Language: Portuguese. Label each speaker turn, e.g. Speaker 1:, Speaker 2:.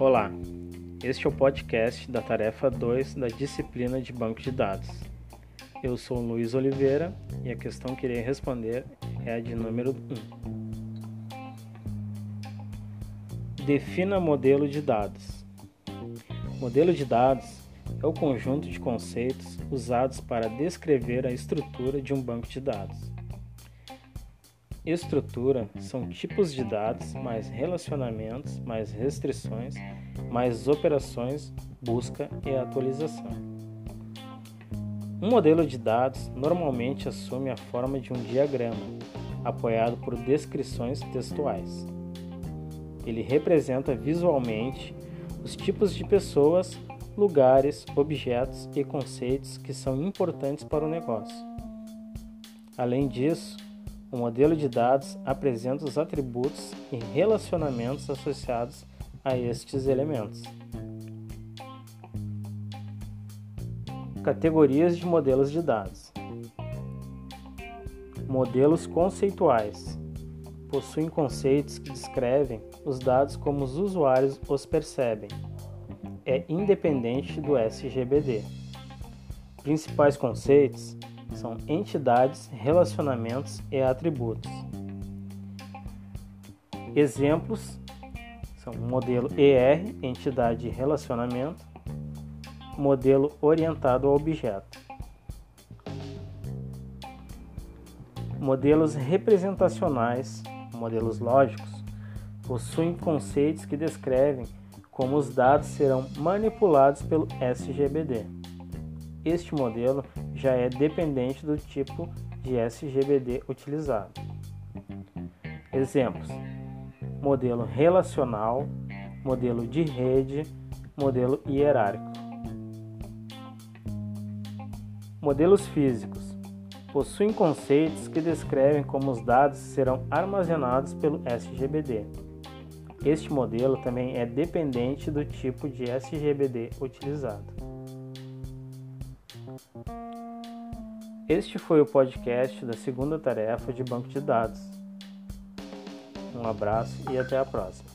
Speaker 1: Olá, este é o podcast da tarefa 2 da disciplina de Banco de Dados. Eu sou Luiz Oliveira e a questão que irei responder é a de número 1. Defina modelo de dados. Modelo de dados é o conjunto de conceitos usados para descrever a estrutura de um banco de dados. Estrutura são tipos de dados, mais relacionamentos, mais restrições, mais operações, busca e atualização. Um modelo de dados normalmente assume a forma de um diagrama, apoiado por descrições textuais. Ele representa visualmente os tipos de pessoas, lugares, objetos e conceitos que são importantes para o negócio. Além disso, o modelo de dados apresenta os atributos e relacionamentos associados a estes elementos. Categorias de modelos de dados: Modelos conceituais possuem conceitos que descrevem os dados como os usuários os percebem. É independente do SGBD. Principais conceitos são entidades, relacionamentos e atributos. Exemplos são modelo ER, entidade relacionamento, modelo orientado ao objeto. Modelos representacionais, modelos lógicos, possuem conceitos que descrevem como os dados serão manipulados pelo SGBD. Este modelo já é dependente do tipo de SGBD utilizado. Exemplos: modelo relacional, modelo de rede, modelo hierárquico. Modelos físicos possuem conceitos que descrevem como os dados serão armazenados pelo SGBD. Este modelo também é dependente do tipo de SGBD utilizado. Este foi o podcast da segunda tarefa de banco de dados. Um abraço e até a próxima.